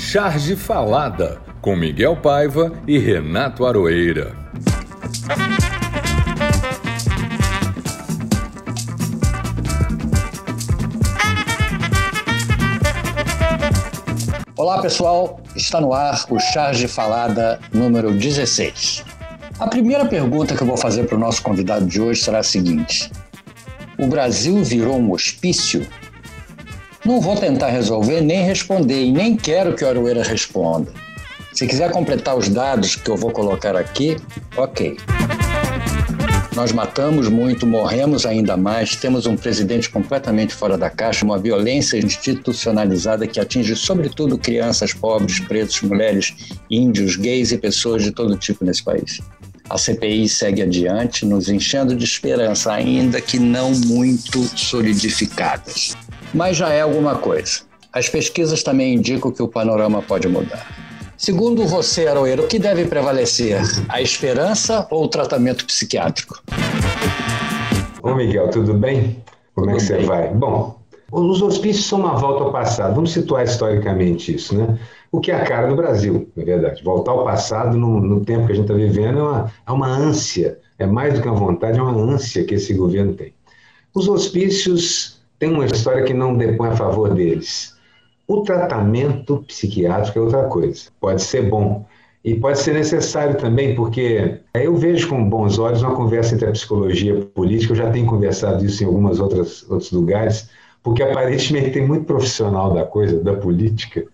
Charge Falada, com Miguel Paiva e Renato Aroeira. Olá pessoal, está no ar o Charge Falada número 16. A primeira pergunta que eu vou fazer para o nosso convidado de hoje será a seguinte: O Brasil virou um hospício? Não vou tentar resolver nem responder e nem quero que o Aroeira responda. Se quiser completar os dados que eu vou colocar aqui, ok. Nós matamos muito, morremos ainda mais, temos um presidente completamente fora da caixa, uma violência institucionalizada que atinge sobretudo crianças, pobres, pretos, mulheres, índios, gays e pessoas de todo tipo nesse país. A CPI segue adiante, nos enchendo de esperança, ainda que não muito solidificadas mas já é alguma coisa. As pesquisas também indicam que o panorama pode mudar. Segundo você, Aroeiro, o que deve prevalecer? A esperança ou o tratamento psiquiátrico? Ô Miguel, tudo bem? Como tudo é que você vai? Bom, os hospícios são uma volta ao passado. Vamos situar historicamente isso, né? O que é a cara do Brasil, na verdade. Voltar ao passado no, no tempo que a gente está vivendo é uma, é uma ânsia, é mais do que uma vontade, é uma ânsia que esse governo tem. Os hospícios tem uma história que não depõe a favor deles. O tratamento psiquiátrico é outra coisa. Pode ser bom. E pode ser necessário também, porque eu vejo com bons olhos uma conversa entre a psicologia e a política. Eu já tenho conversado isso em alguns outros lugares, porque aparentemente tem muito profissional da coisa, da política,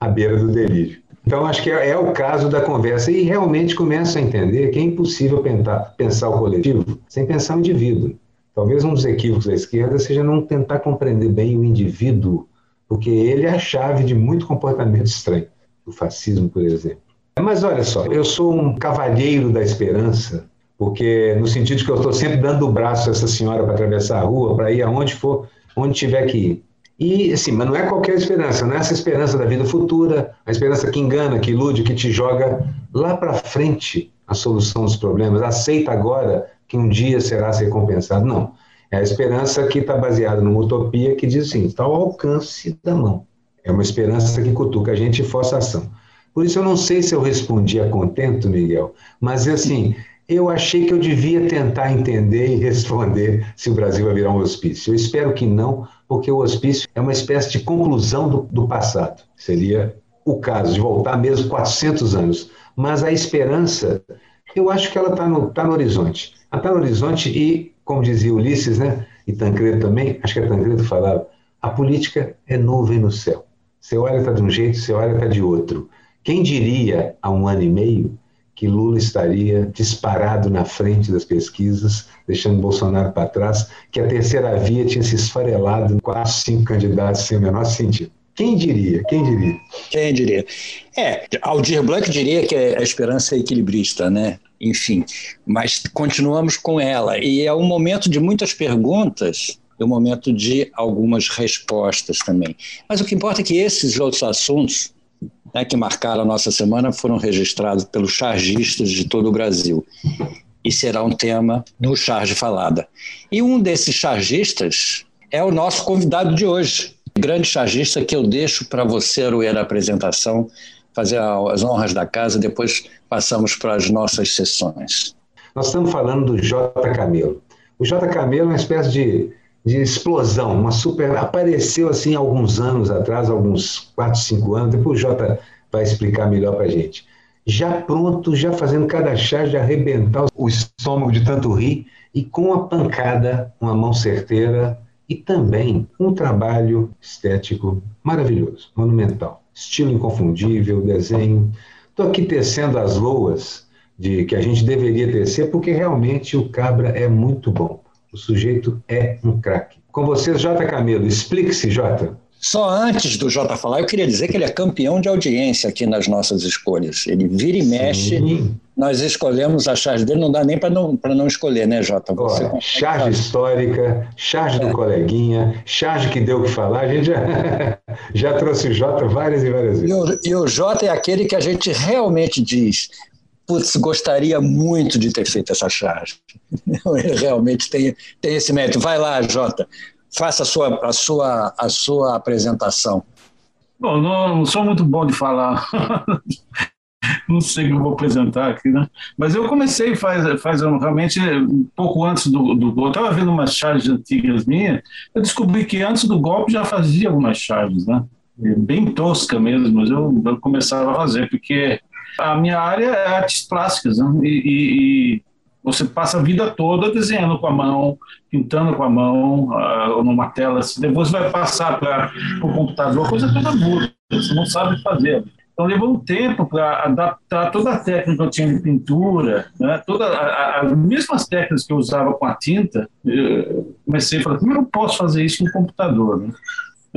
à beira do delírio. Então, acho que é, é o caso da conversa. E realmente começa a entender que é impossível pensar, pensar o coletivo sem pensar o indivíduo. Talvez um dos equívocos da esquerda seja não tentar compreender bem o indivíduo, porque ele é a chave de muito comportamento estranho, o fascismo, por exemplo. Mas olha só, eu sou um cavalheiro da esperança, porque no sentido que eu estou sempre dando o braço a essa senhora para atravessar a rua, para ir aonde for, onde tiver que ir. E assim, mas não é qualquer esperança, não é essa esperança da vida futura, a esperança que engana, que ilude, que te joga lá para frente a solução dos problemas. Aceita agora que um dia será recompensado. Não. É a esperança que está baseada numa utopia que diz assim: está ao alcance da mão. É uma esperança que cutuca a gente e força a ação. Por isso eu não sei se eu respondi a contento, Miguel, mas assim, eu achei que eu devia tentar entender e responder se o Brasil vai virar um hospício. Eu espero que não, porque o hospício é uma espécie de conclusão do, do passado. Seria o caso de voltar mesmo 400 anos. Mas a esperança, eu acho que ela está no, tá no horizonte. Ela está no horizonte e, como dizia Ulisses, né, e Tancredo também, acho que é Tancredo falava, a política é nuvem no céu. Você olha está de um jeito, você olha está de outro. Quem diria há um ano e meio que Lula estaria disparado na frente das pesquisas, deixando Bolsonaro para trás, que a terceira via tinha se esfarelado em quatro, cinco candidatos sem o menor sentido. Quem diria? Quem diria? Quem diria? É, Aldir Blanc diria que a esperança é equilibrista, né? Enfim, mas continuamos com ela. E é um momento de muitas perguntas é um momento de algumas respostas também. Mas o que importa é que esses outros assuntos né, que marcaram a nossa semana foram registrados pelos chargistas de todo o Brasil. E será um tema no Charge Falada. E um desses chargistas é o nosso convidado de hoje, grande chargista que eu deixo para você, Arueira, a apresentação, fazer as honras da casa, depois passamos para as nossas sessões. Nós estamos falando do J. Camelo. O J. Camelo é uma espécie de, de explosão, uma super. apareceu assim alguns anos atrás, alguns 4, 5 anos, depois o J vai explicar melhor para a gente. Já pronto, já fazendo cada chá de arrebentar o estômago de tanto rir e com a pancada, uma mão certeira, e também um trabalho estético maravilhoso, monumental. Estilo inconfundível, desenho. Estou aqui tecendo as loas de que a gente deveria tecer, porque realmente o Cabra é muito bom. O sujeito é um craque. Com vocês, Jota Camelo. Explique-se, Jota. Só antes do Jota falar, eu queria dizer que ele é campeão de audiência aqui nas nossas escolhas. Ele vira e mexe. Sim. Nós escolhemos a charge dele, não dá nem para não, não escolher, né, Jota? Você Olha, charge histórica, charge é. do coleguinha, charge que deu o que falar. A gente já, já trouxe o Jota várias e várias vezes. E o, e o Jota é aquele que a gente realmente diz putz, gostaria muito de ter feito essa charge. Ele realmente tem, tem esse mérito. Vai lá, Jota faça a sua, a sua, a sua apresentação. Bom, não, sou muito bom de falar. não sei o que eu vou apresentar aqui, né? Mas eu comecei faz, faz realmente um pouco antes do, do golpe. Eu estava vendo umas charges antigas minhas, eu descobri que antes do golpe já fazia algumas charges, né? Bem tosca mesmo, mas eu, eu começava a fazer, porque a minha área é artes plásticas, né? e, e você passa a vida toda desenhando com a mão, pintando com a mão, uh, numa tela. Depois vai passar para o computador, coisa toda muda, você não sabe fazer. Então levou um tempo para adaptar toda a técnica que eu tinha de pintura, né? todas as mesmas técnicas que eu usava com a tinta. Eu comecei a falar, como eu posso fazer isso no computador? Né?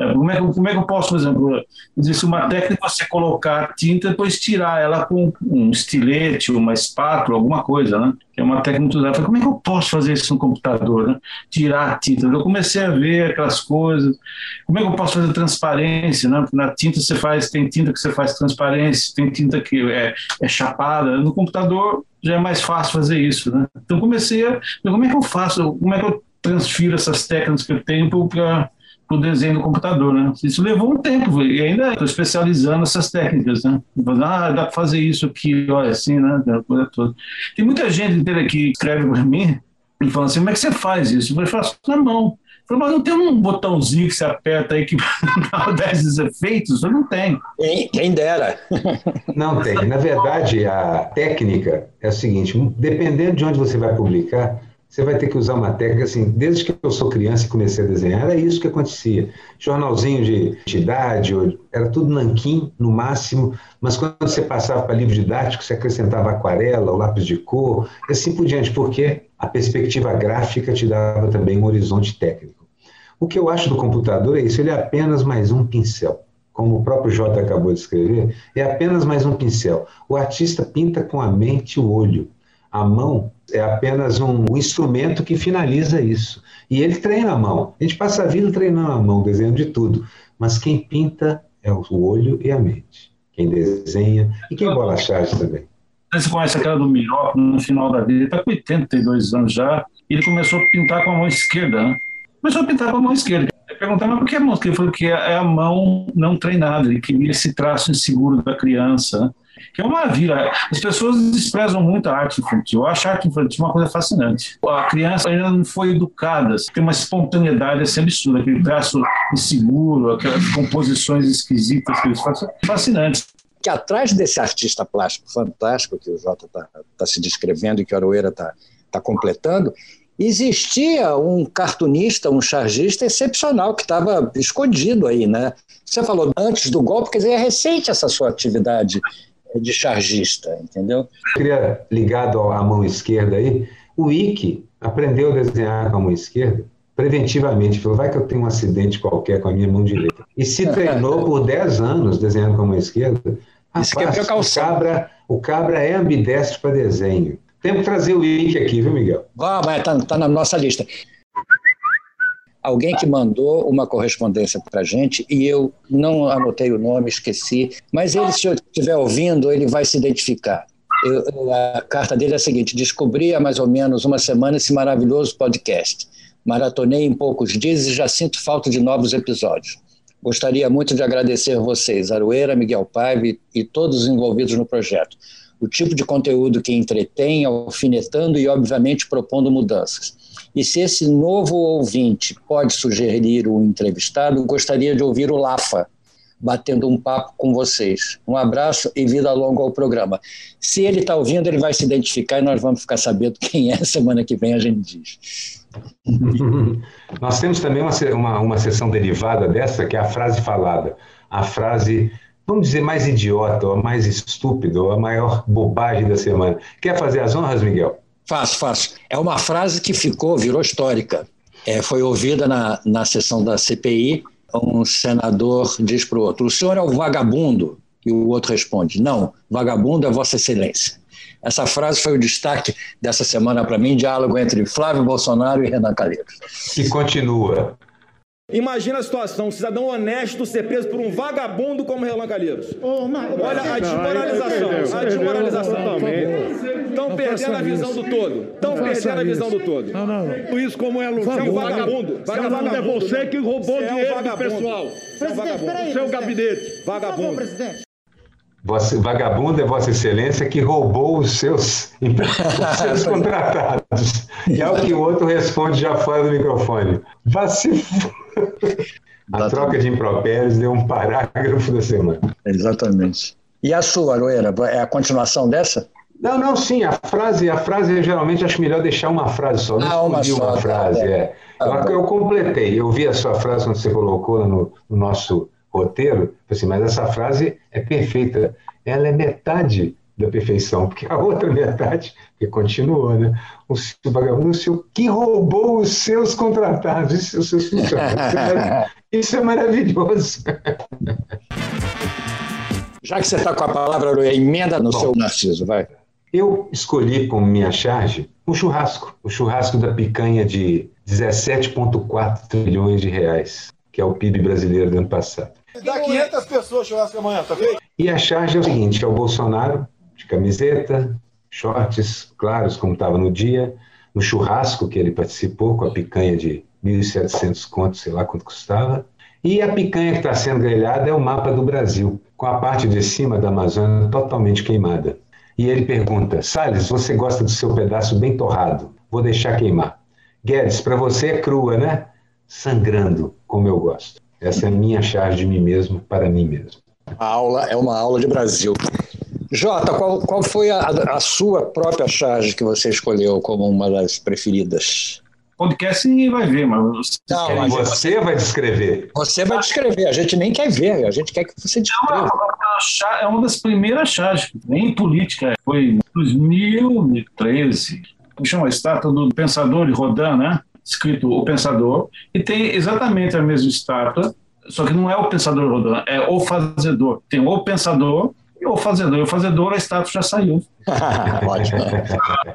É, como é, que, como é que eu posso, por exemplo, existe uma técnica você colocar tinta e depois tirar ela com um estilete, uma espátula, alguma coisa, né? Que é uma técnica usada. Como é que eu posso fazer isso no computador, né? Tirar a tinta. Eu comecei a ver aquelas coisas. Como é que eu posso fazer transparência, né? Na tinta você faz, tem tinta que você faz transparência, tem tinta que é, é chapada. No computador já é mais fácil fazer isso, né? Então comecei a, como é que eu faço, como é que eu transfiro essas técnicas que eu tenho para o desenho do computador, né? Isso levou um tempo e ainda estou especializando essas técnicas, né? Ah, dá para fazer isso aqui, olha assim, né? coisa toda. Tem muita gente que escreve para mim e fala assim, como é que você faz isso? Eu faço na mão. Eu falo, mas não tem um botãozinho que você aperta aí que dá 10 efeitos? Eu não tem. Quem dera. Não tem. Na verdade, a técnica é o seguinte: dependendo de onde você vai publicar, você vai ter que usar uma técnica assim, desde que eu sou criança e comecei a desenhar, era isso que acontecia. Jornalzinho de, de idade, era tudo nanquim no máximo, mas quando você passava para livro didático, você acrescentava aquarela, o lápis de cor, e assim por diante, porque a perspectiva gráfica te dava também um horizonte técnico. O que eu acho do computador é isso, ele é apenas mais um pincel. Como o próprio Jota acabou de escrever, é apenas mais um pincel. O artista pinta com a mente e o olho. A mão é apenas um, instrumento que finaliza isso. E ele treina a mão. A gente passa a vida treinando a mão, desenhando de tudo. Mas quem pinta é o olho e a mente. Quem desenha e quem bola charge também. Você conhece aquela do Miró, no final da vida, ele está com 82 anos já, e ele começou a pintar com a mão esquerda, né? Começou a pintar com a mão esquerda. Eu perguntei, mas por que a mão esquerda? Ele falou que é a mão não treinada, ele queria esse traço inseguro da criança, né? Que é uma maravilha. As pessoas desprezam muito a arte infantil. Eu acho a arte infantil uma coisa fascinante. A criança ainda não foi educada, tem uma espontaneidade assim, absurda, aquele traço inseguro, aquelas composições esquisitas que eles fazem, fascinantes que atrás desse artista plástico fantástico que o Jota está tá se descrevendo e que o Aroeira está tá completando, existia um cartunista, um chargista excepcional que estava escondido aí, né? Você falou antes do golpe, quer dizer, é recente essa sua atividade de chargista, entendeu? Eu queria, ligado à mão esquerda aí, o Ike aprendeu a desenhar com a mão esquerda preventivamente. Falou, vai que eu tenho um acidente qualquer com a minha mão direita. E se treinou por 10 anos desenhando com a mão esquerda. Isso Rapaz, o cabra, o cabra é ambidestro para desenho. Temos que trazer o Ike aqui, viu, Miguel? Ah, mas está tá na nossa lista alguém que mandou uma correspondência para a gente e eu não anotei o nome, esqueci, mas ele, se eu estiver ouvindo, ele vai se identificar. Eu, a carta dele é a seguinte: descobri há mais ou menos uma semana esse maravilhoso podcast. Maratonei em poucos dias e já sinto falta de novos episódios. Gostaria muito de agradecer vocês, Aroeira, Miguel Paiva e todos os envolvidos no projeto. O tipo de conteúdo que entretém, alfinetando e, obviamente, propondo mudanças. E se esse novo ouvinte pode sugerir o entrevistado, gostaria de ouvir o Lafa, batendo um papo com vocês. Um abraço e vida longa ao programa. Se ele está ouvindo, ele vai se identificar e nós vamos ficar sabendo quem é. Semana que vem a gente diz. Nós temos também uma, uma, uma sessão derivada dessa, que é a frase falada. A frase, vamos dizer, mais idiota, ou mais estúpida, ou a maior bobagem da semana. Quer fazer as honras, Miguel? Faço, faço. É uma frase que ficou, virou histórica. É, foi ouvida na, na sessão da CPI. Um senador diz para o outro: o senhor é o vagabundo? E o outro responde: não, vagabundo é Vossa Excelência. Essa frase foi o destaque dessa semana para mim, diálogo entre Flávio Bolsonaro e Renan Calheiros. E continua. Imagina a situação, um cidadão honesto ser preso por um vagabundo como Renan Calheiros. Oh, Olha a desmoralização, a desmoralização. Estão perdendo a visão do todo. Estão perdendo a visão do todo. Não, não, não. Isso como é Você é um vagabundo. Vagabundo é você que roubou dinheiro do pessoal. Você é um vagabundo. O seu gabinete, vagabundo. presidente. Vossa, vagabundo é Vossa Excelência que roubou os seus, os seus contratados. E ao que o outro responde já fora do microfone. Vá se A troca de impropérios deu um parágrafo da semana. Exatamente. E a sua, Aroeira, é a continuação dessa? Não, não, sim, a frase, a frase geralmente acho melhor deixar uma frase só. Não ah, uma, só, uma tá frase, tá é. eu, eu, completei, eu vi a sua frase quando você colocou no, no nosso roteiro, assim, mas essa frase é perfeita. Ela é metade da perfeição, porque a outra metade, que continuou, né? O seu vagabundo, o seu que roubou os seus contratados, os seus funcionários. Isso é maravilhoso. Já que você está com a palavra, emenda no Bom, seu Narciso, vai. Eu escolhi como minha charge o churrasco, o churrasco da picanha de 17,4 trilhões de reais, que é o PIB brasileiro do ano passado. Dá 500 pessoas churrasco amanhã, tá ok? E a charge é o seguinte: é o Bolsonaro de camiseta, shorts claros, como estava no dia, no churrasco que ele participou, com a picanha de 1.700 contos, sei lá quanto custava. E a picanha que está sendo grelhada é o mapa do Brasil, com a parte de cima da Amazônia totalmente queimada. E ele pergunta: Salles, você gosta do seu pedaço bem torrado? Vou deixar queimar. Guedes, para você é crua, né? Sangrando, como eu gosto. Essa é a minha charge de mim mesmo para mim mesmo. A aula é uma aula de Brasil. Jota, qual, qual foi a, a sua própria charge que você escolheu como uma das preferidas? Podcast ninguém vai ver, mas você, não, você vai descrever. Você vai descrever, a gente nem quer ver, a gente quer que você descreva. É uma, das primeiras charges, em política, foi em 2013. Chama a estátua do Pensador de Rodin, né? escrito O Pensador, e tem exatamente a mesma estátua, só que não é o Pensador Rodin, é o Fazedor. Tem o Pensador e o Fazedor. E o Fazedor, a estátua já saiu. Ótimo.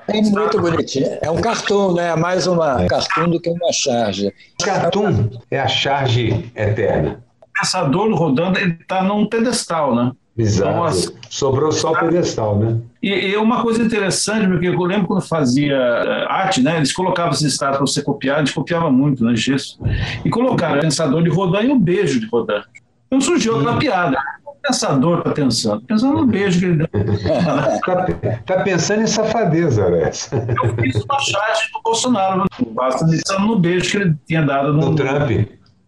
É muito bonitinho. É um cartoon, né? É mais uma é. cartoon do que uma charge. Cartoon é a charge eterna. O Pensador rodando, ele está num pedestal, né? Exato. Então, assim, Sobrou só o pedestal, né? E, e, uma coisa interessante, porque eu lembro quando fazia eh, arte, né? Eles colocavam esses estátuas para você copiar, eles copiavam muito, né? Gesso. E colocaram o pensador de Rodin e o beijo de Rodin. Então surgiu outra piada. Pensador está pensando? Pensando no beijo que ele deu. Está tá pensando em safadeza, Alex. Eu fiz uma charge do Bolsonaro, basta pensando no beijo que ele tinha dado no, no Trump.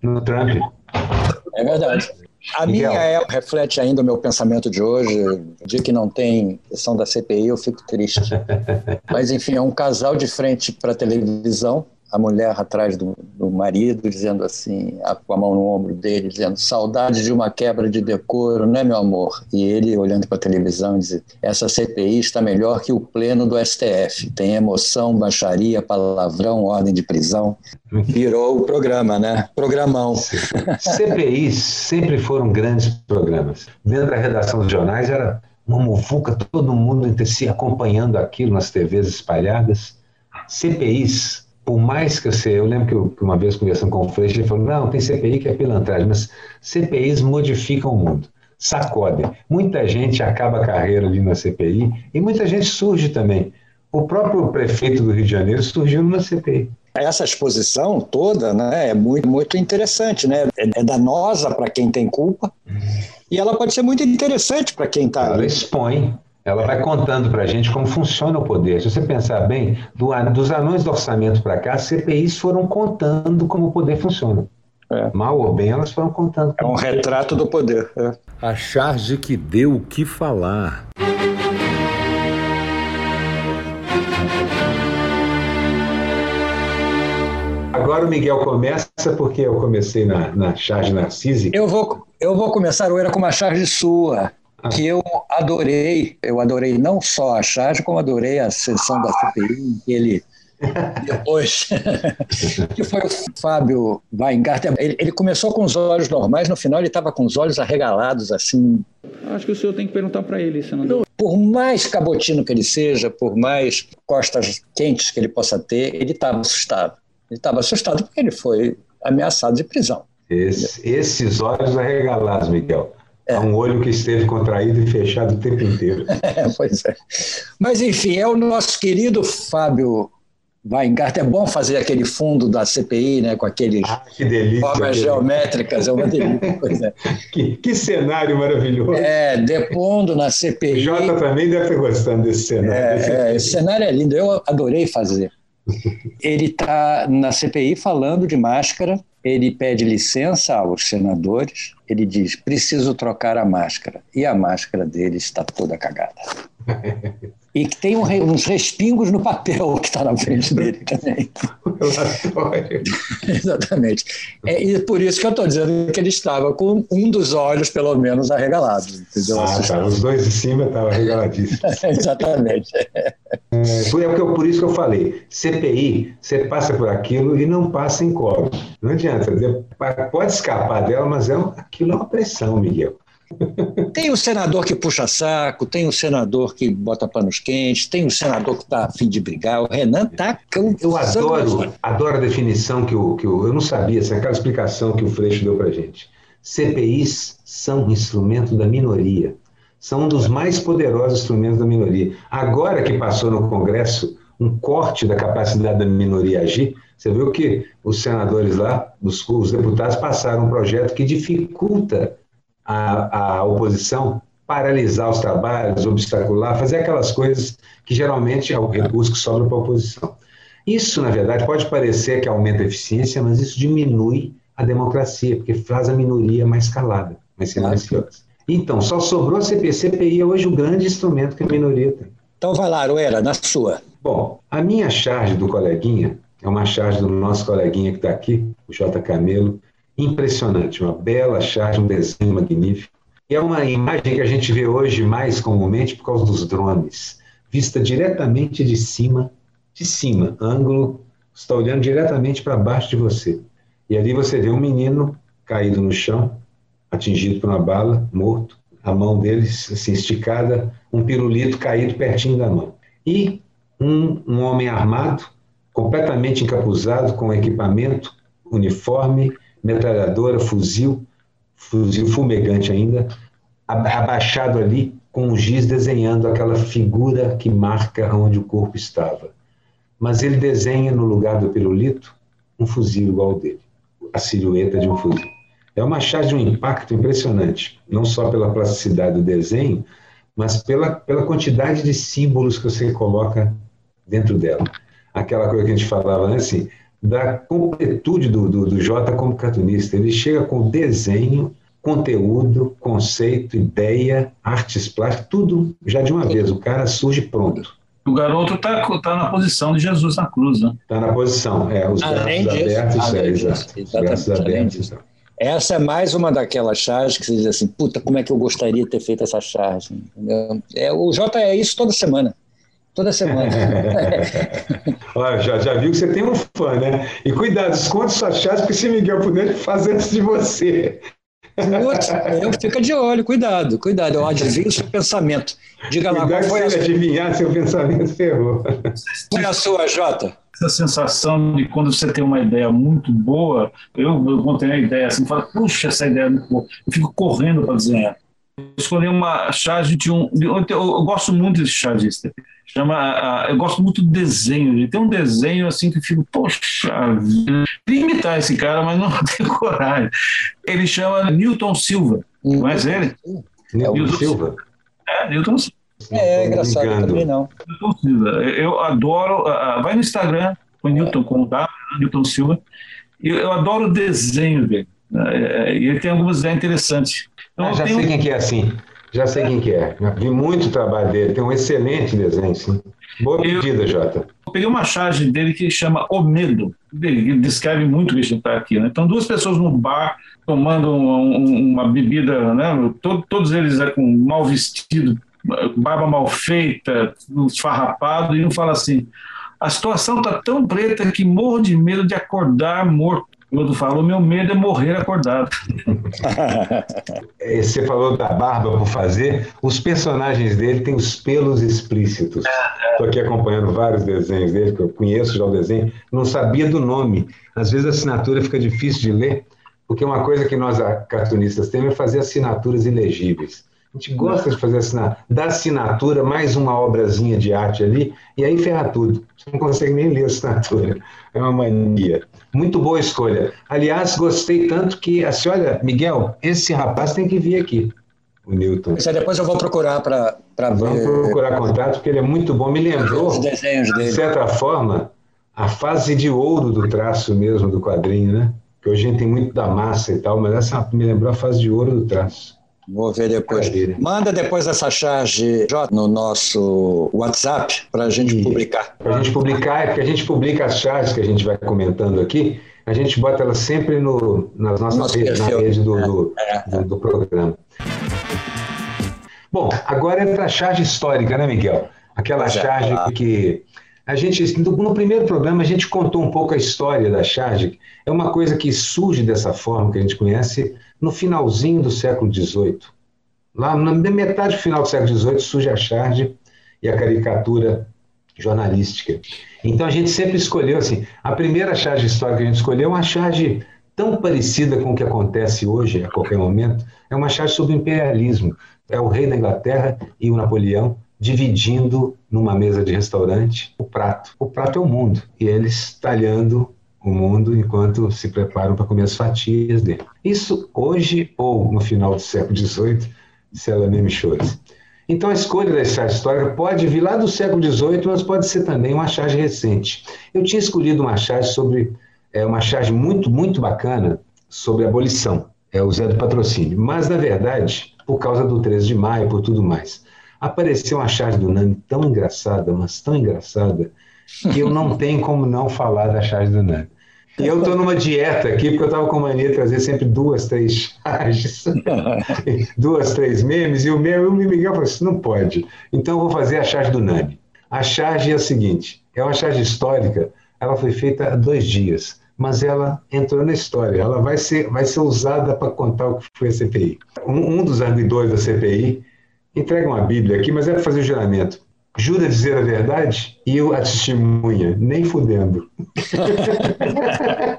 No Trump. É verdade. A minha é, reflete ainda o meu pensamento de hoje. De que não tem questão da CPI, eu fico triste. Mas, enfim, é um casal de frente para a televisão, a mulher atrás do, do marido, dizendo assim, com a mão no ombro dele, dizendo: saudade de uma quebra de decoro, né, meu amor? E ele olhando para a televisão dizendo: essa CPI está melhor que o pleno do STF. Tem emoção, baixaria, palavrão, ordem de prisão. Virou o programa, né? Programão. CPIs sempre foram grandes programas. Dentro da redação dos jornais era uma muvuca, todo mundo entre si acompanhando aquilo nas TVs espalhadas. CPIs por mais que eu sei, eu lembro que, eu, uma vez conversando com o Freixo, ele falou: não, tem CPI que é pilantragem, mas CPIs modificam o mundo, sacodem. Muita gente acaba a carreira ali na CPI e muita gente surge também. O próprio prefeito do Rio de Janeiro surgiu numa CPI. Essa exposição toda né, é muito, muito interessante, né? é, é danosa para quem tem culpa e ela pode ser muito interessante para quem está. Ela expõe ela vai contando para a gente como funciona o poder. Se você pensar bem, do, dos anões do orçamento para cá, as CPIs foram contando como o poder funciona. É. Mal ou bem, elas foram contando. É um retrato do poder. É. A charge que deu o que falar. Agora o Miguel começa, porque eu comecei na, na charge narcísica. Eu vou, eu vou começar, Oeira, com uma charge sua que eu adorei, eu adorei não só a charge, como adorei a sessão da CPI, que ele depois, que foi o Fábio Weingarten, ele, ele começou com os olhos normais, no final ele estava com os olhos arregalados, assim. Acho que o senhor tem que perguntar para ele, senador. Por mais cabotino que ele seja, por mais costas quentes que ele possa ter, ele estava assustado. Ele estava assustado porque ele foi ameaçado de prisão. Esse, esses olhos arregalados, Miguel. É. um olho que esteve contraído e fechado o tempo inteiro. É, pois é. Mas, enfim, é o nosso querido Fábio Weingarten. É bom fazer aquele fundo da CPI, né, com aqueles ah, formas geométricas, é uma delícia. que, que, cenário maravilhoso. É, depondo na CPI. O Jota também deve estar gostando desse cenário. É, é, esse cenário é lindo, eu adorei fazer. Ele está na CPI falando de máscara, ele pede licença aos senadores, ele diz: preciso trocar a máscara. E a máscara dele está toda cagada. E que tem um, uns respingos no papel que está na frente dele também. Exatamente. É, e por isso que eu estou dizendo que ele estava com um dos olhos, pelo menos, arregalado. Entendeu? Ah, tá. Os dois de cima estavam arregaladíssimos. Exatamente. É, por, é por isso que eu falei: CPI, você passa por aquilo e não passa em colo. Não adianta. Pode escapar dela, mas é, aquilo é uma pressão, Miguel. Tem o senador que puxa saco, tem o senador que bota panos quentes, tem o senador que está a fim de brigar. O Renan tá Eu adoro, adoro a definição que o, que o. Eu não sabia, essa é aquela explicação que o Freixo deu para gente. CPIs são um instrumento da minoria. São um dos mais poderosos instrumentos da minoria. Agora que passou no Congresso um corte da capacidade da minoria agir, você viu que os senadores lá, os, os deputados, passaram um projeto que dificulta a, a oposição paralisar os trabalhos, obstacular, fazer aquelas coisas que geralmente é o recurso que sobra para a oposição. Isso, na verdade, pode parecer que aumenta a eficiência, mas isso diminui a democracia, porque faz a minoria mais calada, mais silenciosa. Então, só sobrou a CPI. CPI é hoje o grande instrumento que a minoria tem. Então vai lá, Aruera, na sua. Bom, a minha charge do coleguinha é uma charge do nosso coleguinha que está aqui, o J. Camelo, impressionante, uma bela charge, um desenho magnífico. E é uma imagem que a gente vê hoje mais comumente por causa dos drones, vista diretamente de cima, de cima, ângulo, está olhando diretamente para baixo de você. E ali você vê um menino caído no chão, atingido por uma bala, morto, a mão dele assim esticada, um pirulito caído pertinho da mão. E um, um homem armado, completamente encapuzado, com equipamento, uniforme, metralhadora, fuzil, fuzil fumegante ainda, abaixado ali com um giz desenhando aquela figura que marca onde o corpo estava. Mas ele desenha no lugar do pirulito um fuzil igual ao dele, a silhueta de um fuzil. É uma charge de um impacto impressionante, não só pela plasticidade do desenho, mas pela, pela quantidade de símbolos que você coloca dentro dela. Aquela coisa que a gente falava, né, assim, da completude do, do, do Jota como cartunista. Ele chega com desenho, conteúdo, conceito, ideia, artes plásticas, tudo já de uma vez. O cara surge pronto. O garoto está tá na posição de Jesus na cruz, né? Está na posição, é, os braços abertos, é, exato. Os braços abertos. Essa é mais uma daquelas charges que você diz assim, puta, como é que eu gostaria de ter feito essa charge? É, o Jota é isso toda semana toda semana. Olha, já, já viu que você tem um fã, né? E cuidado, esconde sua chave, porque se Miguel puder fazer antes de você. Putz, eu fica de olho, cuidado, cuidado, eu adivinho o seu pensamento. Diga lá, cuidado qual foi a... adivinhar seu pensamento, ferrou. Qual é a sua, Jota? Essa sensação de quando você tem uma ideia muito boa, eu, eu quando tenho a ideia assim, falo, puxa, essa ideia é muito boa, eu fico correndo para desenhar. Eu escolhi uma charge de um. De, eu, eu, gosto muito desse chargista. Chama, eu gosto muito do desenho. Ele tem um desenho assim que eu fico, poxa, queria imitar esse cara, mas não tenho coragem. Ele chama Newton Silva. Conhece ele? É o Newton Silva. É, Newton Silva. É, é engraçado também não. Eu adoro. vai no Instagram, com Newton, com o W, né, Newton Silva. Eu, eu adoro o desenho dele. É, e ele tem algumas ideias interessantes. Então, ah, já sei quem que é assim. Já sei quem que é. Vi muito trabalho dele, tem um excelente desenho, sim. Boa medida, Jota. Eu peguei uma charge dele que chama O Medo. Ele descreve muito o que a gente está aqui. Né? Então, duas pessoas no bar tomando um, uma bebida, né? todos eles é, com mal vestido, barba mal feita, esfarrapado, e um fala assim: a situação está tão preta que morro de medo de acordar morto. Quando falou, meu medo é morrer acordado. Você falou da barba por fazer. Os personagens dele têm os pelos explícitos. Estou aqui acompanhando vários desenhos dele, que eu conheço já o desenho. Não sabia do nome. Às vezes a assinatura fica difícil de ler, porque uma coisa que nós cartunistas temos é fazer assinaturas ilegíveis. A gente gosta de fazer assinar, da assinatura, mais uma obrazinha de arte ali, e aí ferra tudo. Você não consegue nem ler a assinatura. É uma mania. Muito boa escolha. Aliás, gostei tanto que, assim, olha, Miguel, esse rapaz tem que vir aqui, o Newton. Isso depois eu vou procurar para ver. Vamos procurar contato, porque ele é muito bom. Me lembrou, de certa forma, a fase de ouro do traço mesmo do quadrinho, né? Que hoje a gente tem muito da massa e tal, mas essa me lembrou a fase de ouro do traço. Vou ver depois. Manda depois essa charge J, no nosso WhatsApp para a gente publicar. Para a gente publicar, é porque a gente publica as charges que a gente vai comentando aqui, a gente bota elas sempre no, nas nossas Nosso redes, na perfil. rede do, do, É, do- do programa. Bom, agora é para a charge histórica, né, Miguel? Aquela é, charge claro. que a gente, no primeiro programa, a gente contou um pouco a história da charge. É uma coisa que surge dessa forma que a gente conhece no finalzinho do século XVIII. Lá na metade do final do século XVIII surge a charge e a caricatura jornalística. Então a gente sempre escolheu assim, a primeira charge histórica que a gente escolheu é uma charge tão parecida com o que acontece hoje a qualquer momento, é uma charge sobre o imperialismo. É o rei da Inglaterra e o Napoleão dividindo numa mesa de restaurante o prato. O prato é o mundo e eles talhando o mundo enquanto se preparam para comer as fatias dele. Isso hoje ou no final do século XVIII, se ela nem me chore. Então, a escolha da charge histórica pode vir lá do século XVIII, mas pode ser também uma charge recente. Eu tinha escolhido uma charge sobre, é, uma charge muito, muito bacana sobre abolição, é o Zé do Patrocínio. Mas, na verdade, por causa do 13 de maio, por tudo mais, apareceu uma charge do Nani tão engraçada, mas tão engraçada, que eu não tenho como não falar da charge do Nani. E eu estou numa dieta aqui, porque eu estava com mania de trazer sempre duas, três charges, duas, três memes, e o meu, e o Miguel falou assim, não pode. Então eu vou fazer a charge do Nani. A charge é a seguinte, é uma charge histórica, ela foi feita há dois dias, mas ela entrou na história, ela vai ser, vai ser usada para contar o que foi a CPI. Um, um dos arguidores da CPI entrega uma Bíblia aqui, mas é para fazer o juramento. Jura dizer a verdade e eu a testemunha, nem fudendo.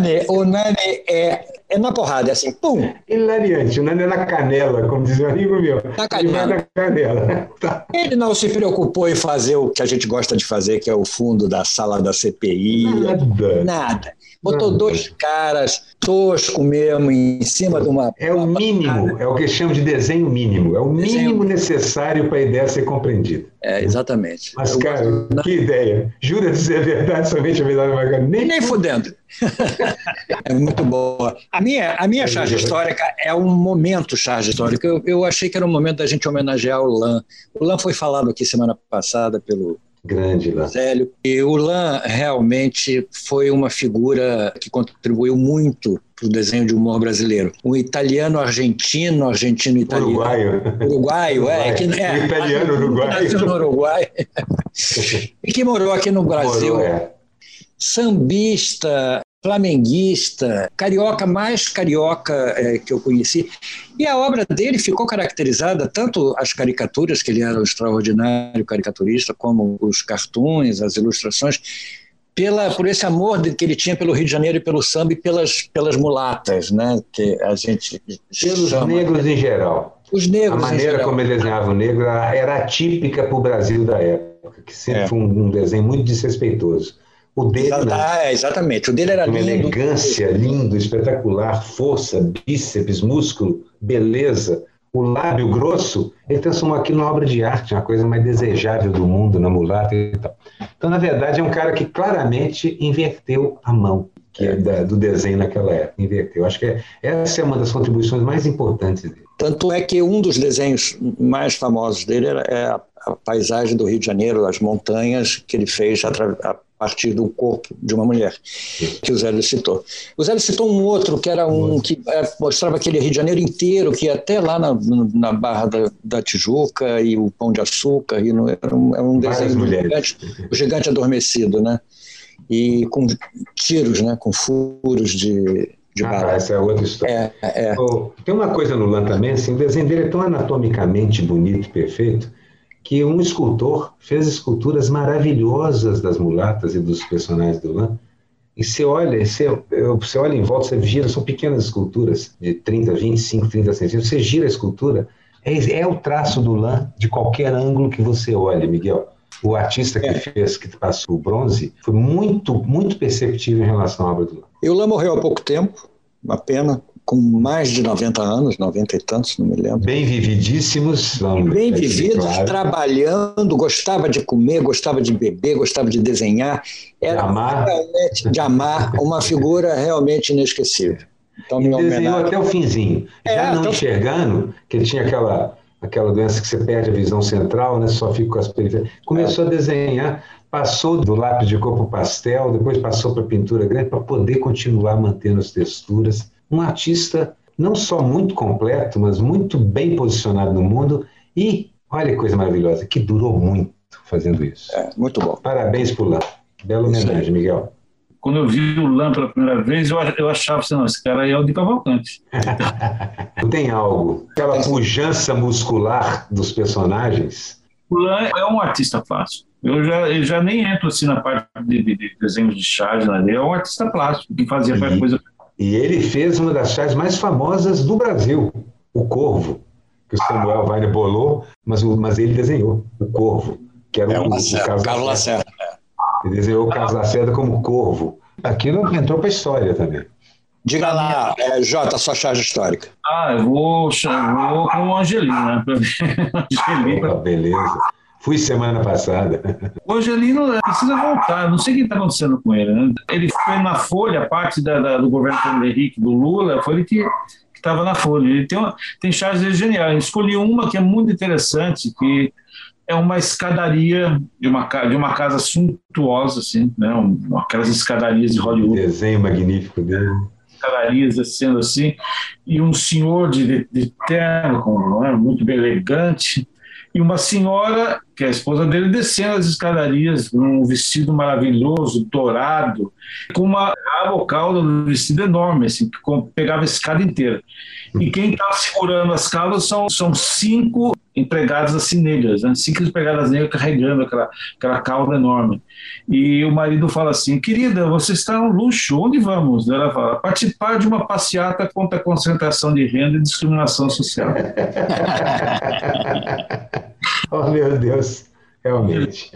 O Nani, o Nani é, é na porrada, é assim, pum! Hilariante, o Nani é na canela, como dizia um amigo meu. Na Ele canela. na canela. Tá. Ele não se preocupou em fazer o que a gente gosta de fazer, que é o fundo da sala da CPI. Nada. Nada. Botou Nada. dois caras tosco mesmo em cima de uma. É o mínimo, é o que chama de desenho mínimo. É o mínimo necessário para a ideia ser compreendida. É, exatamente. Mas, Eu cara, gosto- que ideia. Jura dizer a verdade, somente a verdade vai. Nem Nem fudendo. é muito boa. A minha, a minha charge histórica é um momento charge histórica. Eu, eu achei que era um momento da gente homenagear o Lan. O Lan foi falado aqui semana passada pelo grande lá. Zélio. E o Lan realmente foi uma figura que contribuiu muito para o desenho de humor brasileiro. Um italiano argentino, argentino italiano. Uruguaio. Uruguaio, é. Que, é Um italiano uruguaio. Nasceu no Uruguai. e que morou aqui no Brasil. Morou, é. Sambista, flamenguista, carioca mais carioca é, que eu conheci. E a obra dele ficou caracterizada, tanto as caricaturas, que ele era um extraordinário caricaturista, como os cartoons, as ilustrações, pela, por esse amor que ele tinha pelo Rio de Janeiro e pelo samba e pelas, pelas mulatas, né, que a gente Pelos chama. negros em geral. Os A negros, em maneira como ele desenhava o negro era atípica para o Brasil da época, que sempre É. foi um desenho muito desrespeitoso. O dele. Ah, é, exatamente. O dele era Uma lindo. elegância, lindo, espetacular, força, bíceps, músculo, beleza. O lábio grosso, ele transformou aquilo numa obra de arte, uma coisa mais desejável do mundo, na mulata e tal. Então, na verdade, é um cara que claramente inverteu a mão que é da- do desenho naquela época. Inverteu. Acho que é- essa é uma das contribuições mais importantes dele. Tanto é que um dos desenhos mais famosos dele era- é a, a paisagem do Rio de Janeiro, as montanhas que ele fez atra- a partir do corpo de uma mulher, que o Zélio citou. O Zélio citou um outro, que era um que é, mostrava aquele Rio de Janeiro inteiro, que ia até lá na, na Barra da, da Tijuca e o Pão de Açúcar, e no, era um, é um desenho do gigante, o gigante adormecido, né? E com tiros, né? Com furos de, de Ah, bala. essa é outra história. É, é. Oh, tem uma coisa no Lan também, assim, o desenho dele é tão anatomicamente bonito e perfeito que um escultor fez esculturas maravilhosas das mulatas e dos personagens do Lan E você olha, você, você olha em volta, você gira, são pequenas esculturas de 30, 25, 30 centímetros. Você gira a escultura, é, é o traço do lã de qualquer ângulo que você olhe, Miguel. O artista que é. fez, que passou o bronze, foi muito, muito perceptível em relação à obra do lã. E o lã morreu há pouco tempo, uma pena, com mais de 90 anos, 90 e tantos, não me lembro. Bem vividíssimos. Vamos Bem vividos, claro. trabalhando, gostava de comer, gostava de beber, gostava de desenhar. Era de amar. realmente de amar, uma figura realmente inesquecível. Então, e desenhou homenagem... até o finzinho. É, Já não então... enxergando, que ele tinha aquela, aquela doença que você perde a visão central, né? só fica com as periferias. Começou é. a desenhar, passou do lápis de cor para pastel, depois passou para pintura grande, para poder continuar mantendo as texturas um artista não só muito completo, mas muito bem posicionado no mundo e, olha que coisa maravilhosa, que durou muito fazendo isso. É, muito bom. Parabéns por Lan. Bela homenagem, Miguel. Quando eu vi o Lan pela primeira vez, eu, eu achava assim, não, esse cara aí é o de Cavalcante. Tem algo, aquela pujança muscular dos personagens. O Lan é um artista fácil. Eu já, eu já nem entro assim na parte de, de, de desenhos de charge, né? ele é um artista plástico que fazia e... coisa e ele fez uma das chaves mais famosas do Brasil, o Corvo, que o Samuel Weiner bolou, mas, mas ele desenhou, o Corvo, que era é, o, o, o Carlos Lacerda. Ele desenhou o Carlos Lacerda como Corvo. Aquilo entrou para a história também. Diga lá, é, Jota, sua charge histórica. Ah, eu vou, eu vou com o Angelina. Angelina. Oh, beleza. Fui semana passada. O Angelino é, precisa voltar, não sei o que está acontecendo com ele. Né? Ele foi na Folha, parte da, da, do governo do Henrique, do Lula, foi ele que estava na Folha. Ele tem, uma, tem charges geniais. Eu escolhi uma que é muito interessante, que é uma escadaria de uma, de uma casa suntuosa, assim, né? Um, aquelas escadarias de Hollywood. Desenho magnífico dele. Escadarias sendo assim, e um senhor de, de, de terno, com, né? muito bem elegante, e uma senhora, que é a esposa dele, descendo as escadarias com um vestido maravilhoso, dourado, com uma rabo cauda do vestido enorme, assim, que pegava a escada inteira. E quem está segurando as caudas são, são cinco empregadas assim negras, né? cinco empregadas negras carregando aquela, aquela cauda enorme. E o marido fala assim: querida, você está no luxo, onde vamos? Ela fala: participar de uma passeata contra a concentração de renda e discriminação social. oh, meu Deus, realmente.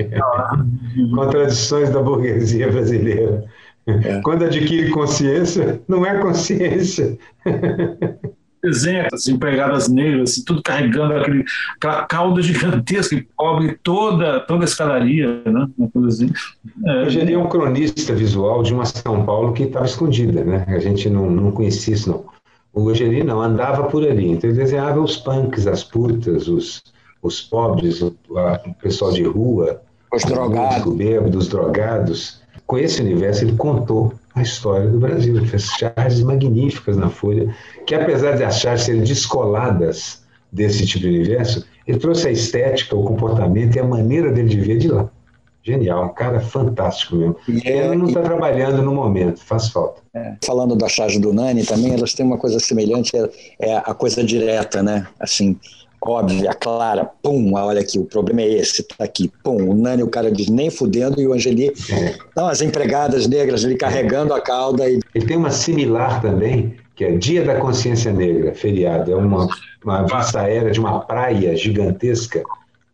Contradições da burguesia brasileira. É. Quando adquire consciência, não é consciência. as empregadas negras, assim, tudo carregando aquele, aquela cauda gigantesca que cobre toda, toda a escadaria, né? Uma coisa assim. É, Eu um cronista visual de uma São Paulo que estava escondida, né? A gente não, não conhecia isso, não. O Eugeni não, andava por ali. Então ele desenhava os punks, as putas, os, os pobres, o, a, o pessoal de rua, os drogados, os bêbados, os drogados. Com esse universo ele contou a história do Brasil. Ele fez charges magníficas na Folha, que apesar de as charges serem descoladas desse tipo de universo, ele trouxe a estética, o comportamento e a maneira dele de ver de lá. Genial, um cara fantástico mesmo. E é, ele não está trabalhando no momento, faz falta. É. Falando da charge do Nani também, elas têm uma coisa semelhante, é, é a coisa direta, né? Assim, óbvia, clara, pum, olha aqui, o problema é esse, tá aqui, pum, o Nani, o cara diz nem fudendo, e o Angeli, é. não, as empregadas negras ali carregando a cauda. E... Ele tem uma similar também, que é Dia da Consciência Negra, feriado, é uma, uma vista aérea de uma praia gigantesca,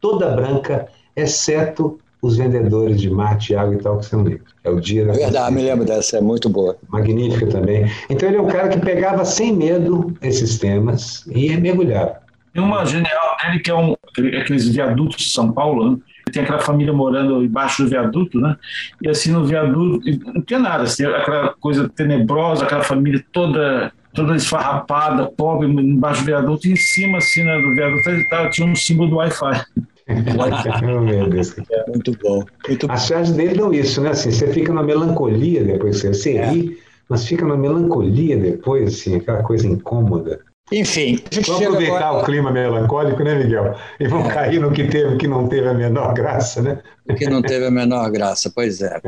toda branca, exceto os vendedores de mate, água e tal, que são negros. É o dia da. Verdade, me lembro dessa, é muito boa. Magnífica também. Então ele é um cara que pegava sem medo esses temas e mergulhava. Tem uma genial dele que é um, aqueles viadutos de São Paulo, né? tem aquela família morando embaixo do viaduto, né? E assim no viaduto não tinha nada, assim, aquela coisa tenebrosa, aquela família toda toda esfarrapada, pobre, embaixo do viaduto, e em cima assim né, do viaduto tinha um símbolo do Wi-Fi. oh, meu Deus. É, muito bom. Muito As chaves dele dão isso, né? Assim, você fica na melancolia depois, você é. ri, mas fica na melancolia depois, assim, aquela coisa incômoda. Enfim, vamos aproveitar agora... o clima melancólico, né, Miguel? E vamos é. cair no que teve, que não teve a menor graça, né? O que não teve a menor graça, pois é.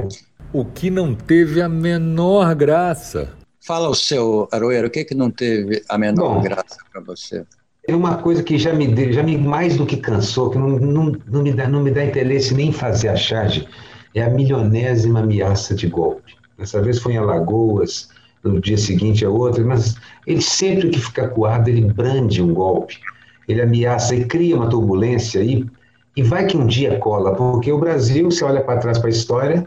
O que não teve a menor graça. Fala o seu, Aroeiro, o que, que não teve a menor Bom, graça para você? É uma coisa que já me, já me mais do que cansou, que não, não, não, me dá, não me dá interesse nem fazer a charge, é a milionésima ameaça de golpe. Essa vez foi em Alagoas, no dia seguinte é outra, mas ele sempre que fica coado, ele brande um golpe, ele ameaça e cria uma turbulência e, e vai que um dia cola, porque o Brasil, você olha para trás para a história,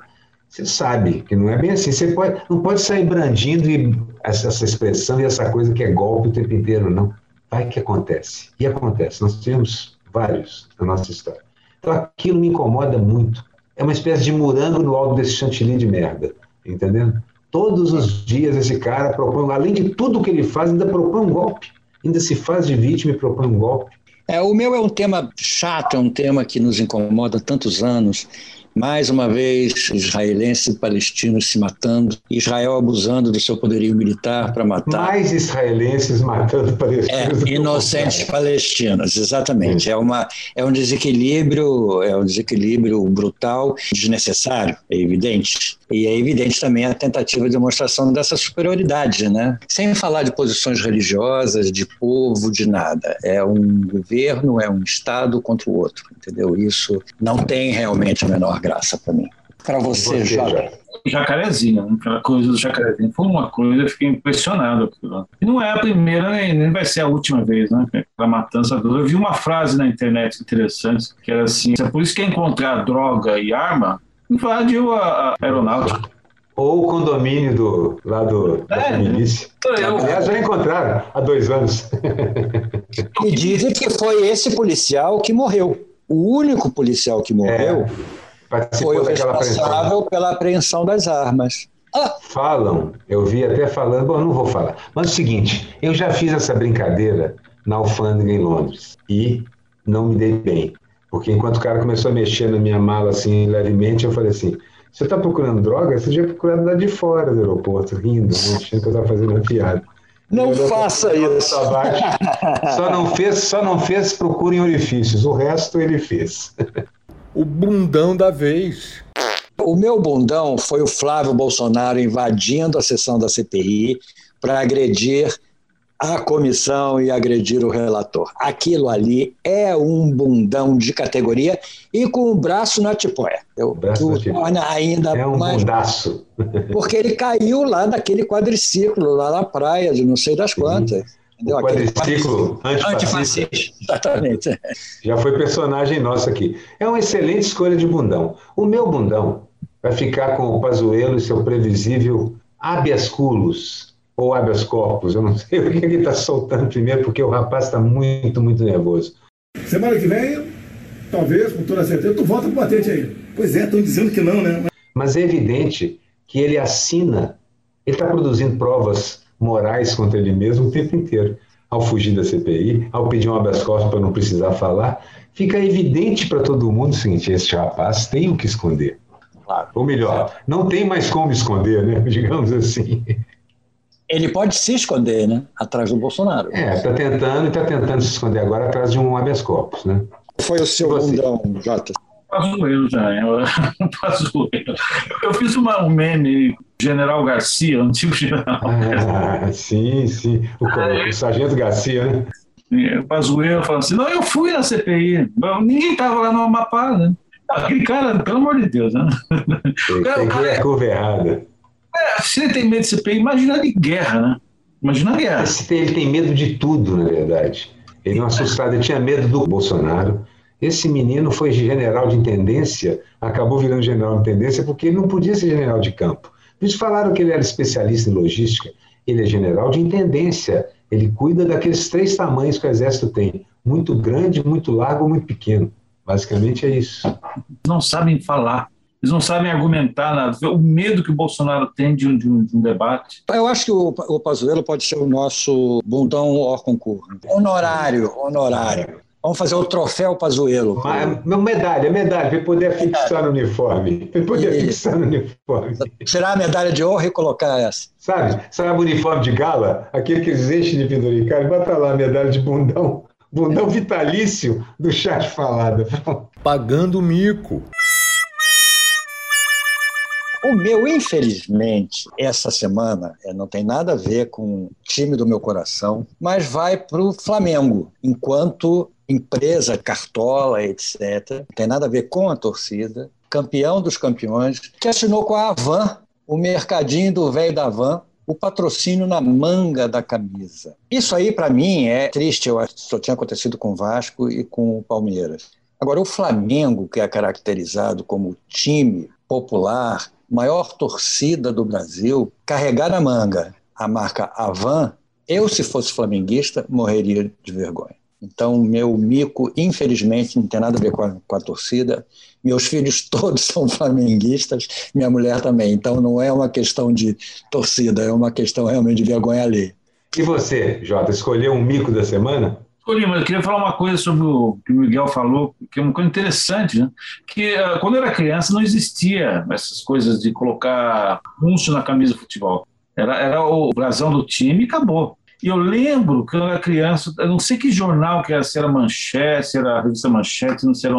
você sabe que não é bem assim. Você pode, não pode sair brandindo e essa, essa expressão e essa coisa que é golpe o tempo inteiro, não. Vai que acontece. E acontece. Nós temos vários na nossa história. Então aquilo me incomoda muito. É uma espécie de morango no alto desse chantilly de merda, entendendo? Todos os dias esse cara propõe, além de tudo que ele faz, ainda propõe um golpe. Ainda se faz de vítima e propõe um golpe. É, o meu é um tema chato, é um tema que nos incomoda há tantos anos. Mais uma vez, israelenses e palestinos se matando, Israel abusando do seu poderio militar para matar. Mais israelenses matando palestinos. É, inocentes palestinos, exatamente. É, uma, é um desequilíbrio, é um desequilíbrio brutal, desnecessário, é evidente. E é evidente também a tentativa de demonstração dessa superioridade, né? Sem falar de posições religiosas, de povo, de nada. É um governo, é um Estado contra o outro, entendeu? Isso não tem realmente a menor graça para mim. Para você, Jota. Jacarezinho, né? aquela coisa do jacarezinho foi uma coisa, eu fiquei impressionado. E não é a primeira, nem vai ser a última vez, né? Aquela matança. Eu vi uma frase na internet interessante, que era assim: é por isso que é encontrar droga e arma, invadiu a aeronáutica. Ou o condomínio do, lá do, é, da milícia. Eu... Aliás, já encontraram há dois anos. E dizem que foi esse policial que morreu. O único policial que morreu. É foi o responsável pela apreensão das armas. Ah. Falam, eu vi até falando, bom, não vou falar. Mas é o seguinte, eu já fiz essa brincadeira na alfândega em Londres e não me dei bem. Porque enquanto o cara começou a mexer na minha mala assim levemente, eu falei assim: você está procurando droga? Você devia procurar lá de fora do aeroporto, rindo, achando que eu estava fazendo uma piada. Não faça isso. Só não fez, só não fez procura em orifícios. O resto ele fez. o bundão da vez. O meu bundão foi o Flávio Bolsonaro invadindo a sessão da CPI para agredir a comissão e agredir o relator. Aquilo ali é um bundão de categoria e com o braço na tipóia. O braço o torna ainda é um mais. Bundaço. Porque ele caiu lá naquele quadriciclo, lá na praia, de não sei das quantas. Entendeu? O quadriciclo antifascista. Exatamente. Já foi personagem nosso aqui. É uma excelente escolha de bundão. O meu bundão vai ficar com o Pazuello e seu previsível habeas culus, ou habeas corpus, eu não sei o que ele está soltando primeiro, porque o rapaz está muito, muito nervoso. Semana que vem, talvez, com toda certeza, tu volta pro batente aí. Pois é, estão dizendo que não, né? Mas é evidente que ele assina, ele está produzindo provas morais contra ele mesmo o tempo inteiro. Ao fugir da CPI, ao pedir um habeas corpus para não precisar falar, fica evidente para todo mundo o seguinte: este rapaz tem o que esconder. Claro. Ou melhor, não tem mais como esconder, né? digamos assim. Ele pode se esconder, né? Atrás do Bolsonaro. É, está tentando e está tentando se esconder agora atrás de um habeas corpus, né? Foi o seu bundão, Jota? Pazuello já, Pazuello. Eu fiz uma, um meme, General Garcia, antigo general. Ah, sim, sim. O, o Sargento Garcia, né? Pazuello falando assim, não, eu fui na CPI. Ninguém estava lá no Amapá, né? Aquele cara, pelo amor de Deus, né? Tem, tem que é curva errada. É, se ele tem medo de CPI, imagina de guerra, né? Imagina a guerra. Ele tem medo de tudo, na verdade. Ele não assustado, ele tinha medo do Bolsonaro, esse menino foi general de intendência, acabou virando general de intendência porque ele não podia ser general de campo. Por isso falaram que ele era especialista em logística. Ele é general de intendência. Ele cuida daqueles três tamanhos que o exército tem: muito grande, muito largo, muito pequeno. Basicamente é isso. Não sabem falar. Eles não sabem argumentar nada. O medo que o Bolsonaro tem de um, de um, de um debate. Eu acho que o, o Pazuello pode ser o nosso bundão or concurso. Honorário, honorário. Vamos fazer o troféu Pazuello. Ah, medalha, medalha, para poder fixar no uniforme. Para poder e... fixar no uniforme. Será a medalha de honra e colocar essa? Sabe, sabe o uniforme de gala? Aquele que eles enchem de penduricalho, bota lá a medalha de bundão. Bundão vitalício do chá de falada. Pagando mico. O meu, infelizmente, essa semana é, não tem nada a ver com o time do meu coração, mas vai para o Flamengo, enquanto empresa, cartola, etc. Não tem nada a ver com a torcida. Campeão dos campeões, que assinou com a Avan o mercadinho do velho da van, o patrocínio na manga da camisa. Isso aí, para mim, é triste. Eu acho que só tinha acontecido com o Vasco e com o Palmeiras. Agora, o Flamengo, que é caracterizado como time popular, maior torcida do Brasil, carregar na manga a marca Avan, eu, se fosse flamenguista, morreria de vergonha. Então, meu mico, infelizmente, não tem nada a ver com a, com a, torcida. Meus filhos todos são flamenguistas, minha mulher também. Então, não é uma questão de torcida, é uma questão realmente de vergonha alheia. E você, Jota, escolheu um mico da semana? Escolhi, mas eu queria falar uma coisa sobre o que o Miguel falou, que é uma coisa interessante, né? Que uh, quando eu era criança não existia essas coisas de colocar anúncio na camisa de futebol. Era, era o brasão do time e acabou. E eu lembro que eu era criança, eu não sei que jornal que era, se era Manchete, se era a revista Manchete, não sei.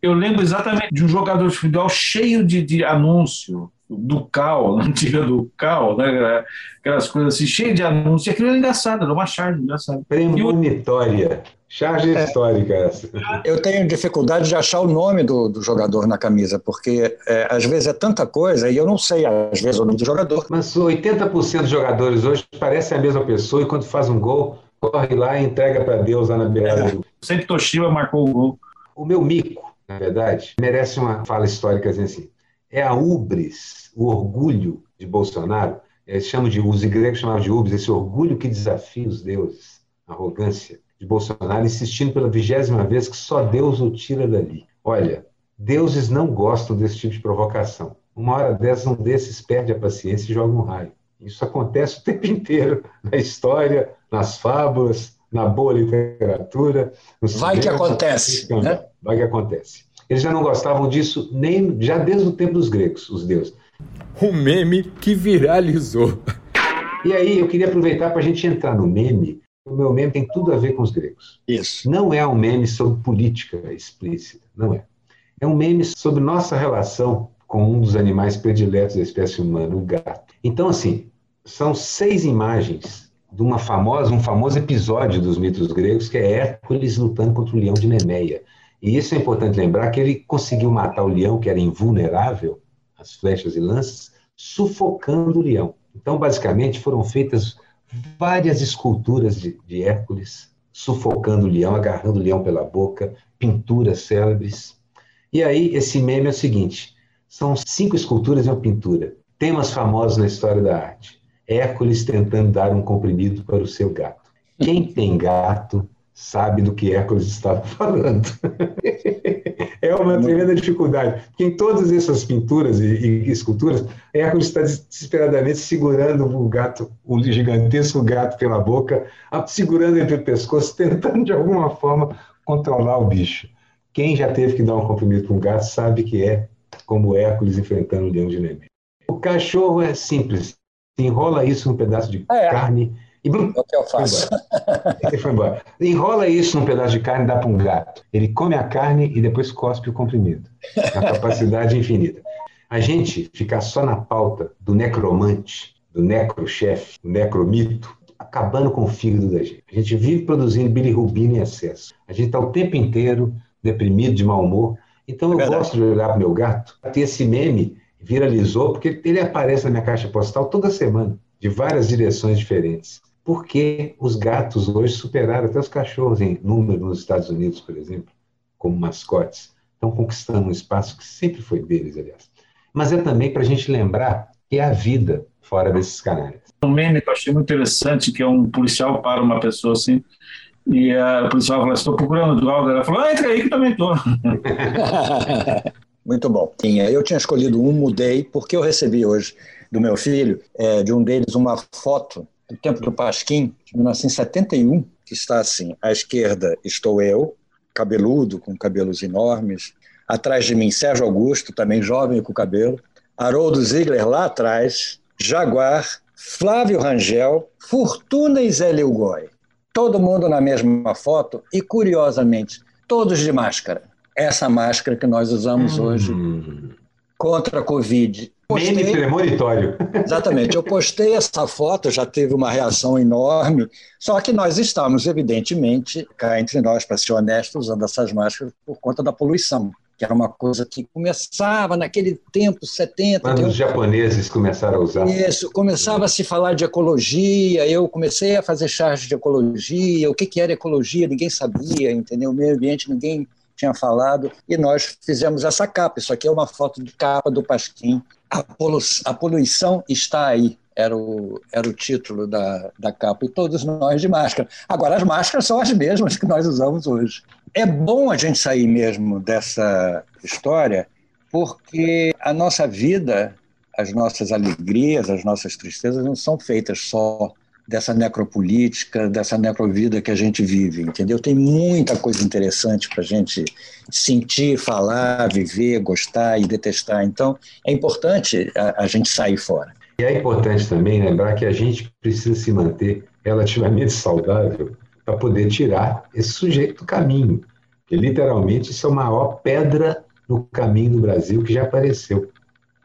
Eu lembro exatamente de um jogador de futebol cheio de, de anúncio, do Cal, antiga do Cal, né? aquelas coisas assim, cheias de anúncios. E aquilo era engraçado, era uma charge engraçada. Premonitória. Charge é, histórica essa. Eu tenho dificuldade de achar o nome do, do jogador na camisa, porque é, às vezes é tanta coisa e eu não sei, às vezes, o nome do jogador. Mas 80% dos jogadores hoje parecem a mesma pessoa e quando faz um gol, corre lá e entrega para Deus lá na beirada do. Sempre Toshiba marcou o gol. O meu mico, na verdade, merece uma fala histórica assim. É a ubris, o orgulho de Bolsonaro. Eles chamam de, os gregos chamavam de ubris, esse orgulho que desafia os deuses, arrogância de Bolsonaro, insistindo pela vigésima vez que só Deus o tira dali. Olha, deuses não gostam desse tipo de provocação. Uma hora dessas, um desses perde a paciência e joga um raio. Isso acontece o tempo inteiro na história, nas fábulas, na boa literatura. Vai que acontece. Né? Vai que acontece. Eles já não gostavam disso nem já desde o tempo dos gregos, os deuses. Um meme que viralizou. E aí eu queria aproveitar para a gente entrar no meme o meu meme tem tudo a ver com os gregos. Isso. Não é um meme sobre política explícita, não é. É um meme sobre nossa relação com um dos animais prediletos da espécie humana, o gato. Então, assim, são seis imagens de uma famosa, um famoso episódio dos mitos gregos, que é Hércules lutando contra o leão de Nemeia. E isso é importante lembrar que ele conseguiu matar o leão, que era invulnerável às flechas e lanças, sufocando o leão. Então, basicamente, foram feitas várias esculturas de, de Hércules sufocando o leão, agarrando o leão pela boca, pinturas célebres. E aí, esse meme é o seguinte: são cinco esculturas e uma pintura, temas famosos na história da arte. Hércules tentando dar um comprimido para o seu gato. Quem tem gato sabe do que Hércules estava falando. É uma tremenda dificuldade, porque em todas essas pinturas e, e, esculturas, Hércules está desesperadamente segurando o gato, o gigantesco gato pela boca, segurando entre o pescoço, tentando de alguma forma controlar o bicho. Quem já teve que dar um comprimido para um gato sabe que é como Hércules enfrentando o leão de neve. O cachorro é simples, enrola isso num pedaço de é. carne e é o que eu faço. Ele foi embora. Enrola isso num pedaço de carne e dá para um gato. Ele come a carne e depois cospe o comprimido. A capacidade infinita. A gente ficar só na pauta do necromante, do necrochefe, do necromito, acabando com o fígado da gente. A gente vive produzindo bilirrubina em excesso. A gente está o tempo inteiro deprimido, de mau humor. Então eu é gosto de olhar para o meu gato. Esse meme viralizou porque ele aparece na minha caixa postal toda semana, de várias direções diferentes porque os gatos hoje superaram até os cachorros em número nos Estados Unidos, por exemplo, como mascotes. Estão conquistando um espaço que sempre foi deles, aliás. Mas é também para a gente lembrar que é a vida fora desses canais. Um meme que eu achei muito interessante, que é um policial para uma pessoa assim, e a policial fala, estou procurando droga. Ela falou, ah, entra aí que também estou. Muito bom. Eu tinha escolhido um, mudei, porque eu recebi hoje do meu filho, é, de um deles, uma foto do tempo do Pasquim, de 1971, que está assim: à esquerda estou eu, cabeludo, com cabelos enormes. Atrás de mim, Sérgio Augusto, também jovem com cabelo. Haroldo Ziegler lá atrás. Jaguar, Flávio Rangel, Fortuna e Zé Lilgói. Todo mundo na mesma foto e, curiosamente, todos de máscara. Essa máscara que nós usamos hum. hoje contra a Covid Postei, Meme premonitório. Exatamente. Eu postei essa foto, já teve uma reação enorme, só que nós estamos, evidentemente, cá entre nós, para ser honestos, usando essas máscaras por conta da poluição, que era uma coisa que começava naquele tempo, 70. Quando os japoneses começaram a usar. Isso, começava a se falar de ecologia, eu comecei a fazer charge de ecologia, o que, que era ecologia, ninguém sabia, entendeu? O meio ambiente, ninguém tinha falado, e nós fizemos essa capa. Isso aqui é uma foto de capa do Pasquim. A, polu a poluição está aí, era o, era o título da, da capa, e todos nós de máscara. Agora, as máscaras são as mesmas que nós usamos hoje é bom a gente sair mesmo dessa história, porque a nossa vida, as nossas alegrias, as nossas tristezas não são feitas só dessa necropolítica, dessa necrovida que a gente vive, entendeu? Tem muita coisa interessante para a gente sentir, falar, viver, gostar e detestar. Então, é importante a, a gente sair fora. E é importante também lembrar que a gente precisa se manter relativamente saudável para poder tirar esse sujeito do caminho. Que literalmente isso é a maior pedra no caminho do Brasil que já apareceu.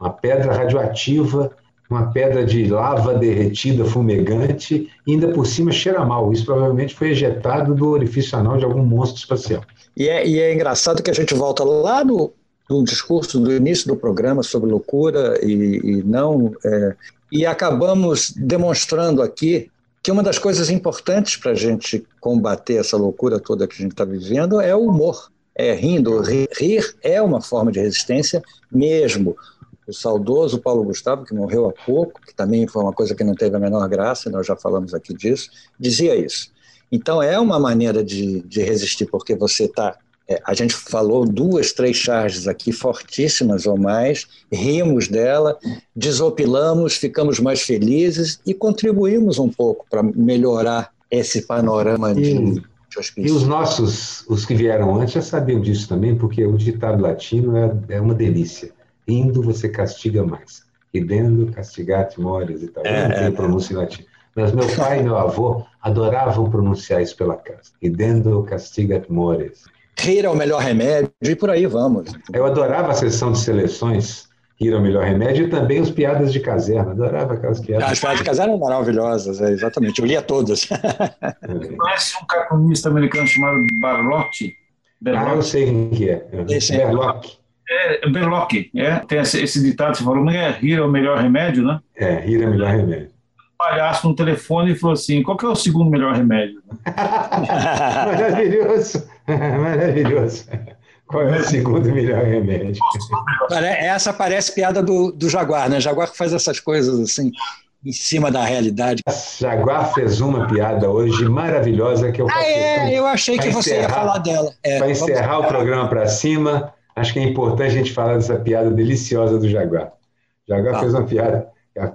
Uma pedra radioativa, uma pedra de lava derretida, fumegante, e ainda por cima cheira mal. Isso provavelmente foi ejetado do orifício anal de algum monstro espacial. E é, e é engraçado que a gente volta lá no, no discurso do início do programa sobre loucura e, e não. É, e acabamos demonstrando aqui que uma das coisas importantes para a gente combater essa loucura toda que a gente está vivendo é o humor. É rindo. Rir, rir é uma forma de resistência mesmo. O saudoso Paulo Gustavo, que morreu há pouco, que também foi uma coisa que não teve a menor graça, nós já falamos aqui disso, dizia isso. Então é uma maneira de, de resistir, porque você está é, a gente falou duas, três charges aqui fortíssimas ou mais, rimos dela, desopilamos, ficamos mais felizes e contribuímos um pouco para melhorar esse panorama de, de. E os nossos, os que vieram antes, já sabiam disso também, porque o ditado latino é, é uma delícia. Rindo você castiga mais. Ridendo, castigar-te mores e tal. É, Eu não tenho é, pronúncia em latim. Mas meu pai e meu avô adoravam pronunciar isso pela casa. Ridendo, castiga-te mores. Rir é o melhor remédio e por aí vamos. Eu adorava a sessão de seleções, Rir é o melhor remédio, e também os piadas de caserna. Adorava aquelas piadas. As piadas de caserna eram maravilhosas, é, exatamente. Eu lia todas. Você conhece um cartunista americano chamado Barlotti? Ah, eu sei quem que é. Esse é. Berlock. É, Berlock, é. Tem esse, esse ditado, você falou, mas é rir é o melhor remédio, né? É, rir é o melhor remédio palhaço no telefone e falou assim: qual que é o segundo melhor remédio? Maravilhoso, maravilhoso. Qual é o segundo melhor remédio? Essa parece piada do, do Jaguar, né? Jaguar faz essas coisas assim, em cima da realidade. Jaguar fez uma piada hoje maravilhosa que eu Ah, é, eu achei que você ia falar dela. É, para encerrar o programa para cima, acho que é importante a gente falar dessa piada deliciosa do Jaguar. Jaguar ah. fez uma piada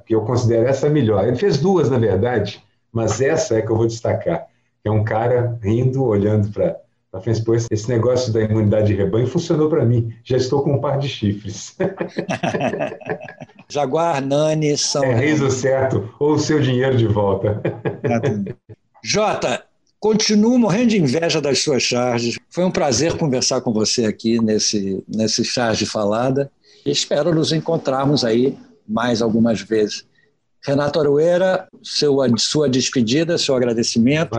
que eu considero essa melhor. Ele fez duas, na verdade, mas essa é que eu vou destacar. É um cara rindo, olhando para a frente. Pois esse negócio da imunidade de rebanho funcionou para mim. Já estou com um par de chifres. Jaguar, Nani, são. É riso certo, ou o seu dinheiro de volta. Jota, continuo morrendo de inveja das suas charges. Foi um prazer conversar com você aqui nesse, nesse charge falada. Espero nos encontrarmos aí mais algumas vezes. Renato Aroeira, seu, sua despedida, seu agradecimento.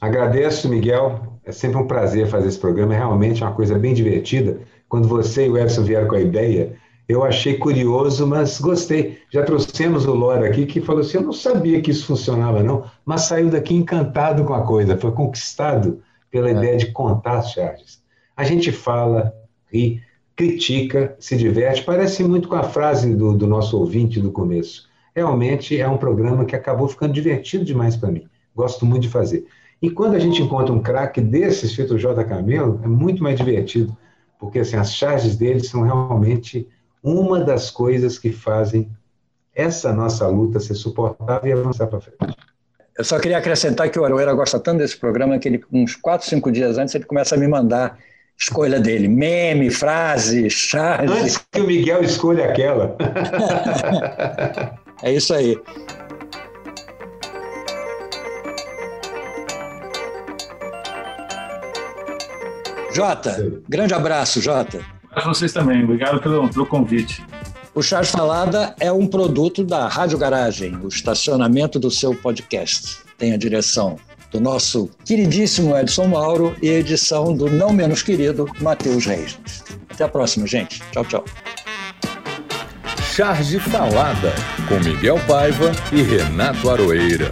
Agradeço, Miguel. É sempre um prazer fazer esse programa. É realmente uma coisa bem divertida. Quando você e o Edson vieram com a ideia, eu achei curioso, mas gostei. Já trouxemos o Lora aqui que falou assim: eu não sabia que isso funcionava, não, mas saiu daqui encantado com a coisa, foi conquistado pela é. ideia de contar as charges. A gente fala, ri, critica, se diverte. Parece muito com a frase do, do nosso ouvinte do começo. Realmente é um programa que acabou ficando divertido demais para mim. Gosto muito de fazer. E quando a gente encontra um craque desses, feito o J. Camelo, é muito mais divertido, porque assim, as charges dele são realmente uma das coisas que fazem essa nossa luta ser suportável e avançar para frente. Eu só queria acrescentar que o Aroeira gosta tanto desse programa que ele, uns quatro, cinco dias antes, ele começa a me mandar escolha dele. Meme, frase, charge. Antes que o Miguel escolha aquela. é isso aí. Jota, grande abraço, Jota. Para vocês também. Obrigado pelo, pelo convite. O Charge Falada é um produto da Rádio Garagem, o estacionamento do seu podcast. Tem a direção do nosso queridíssimo Edson Mauro e edição do não menos querido Matheus Reis. Até a próxima, gente. Tchau, tchau. Charge Falada, com Miguel Paiva e Renato Aroeira.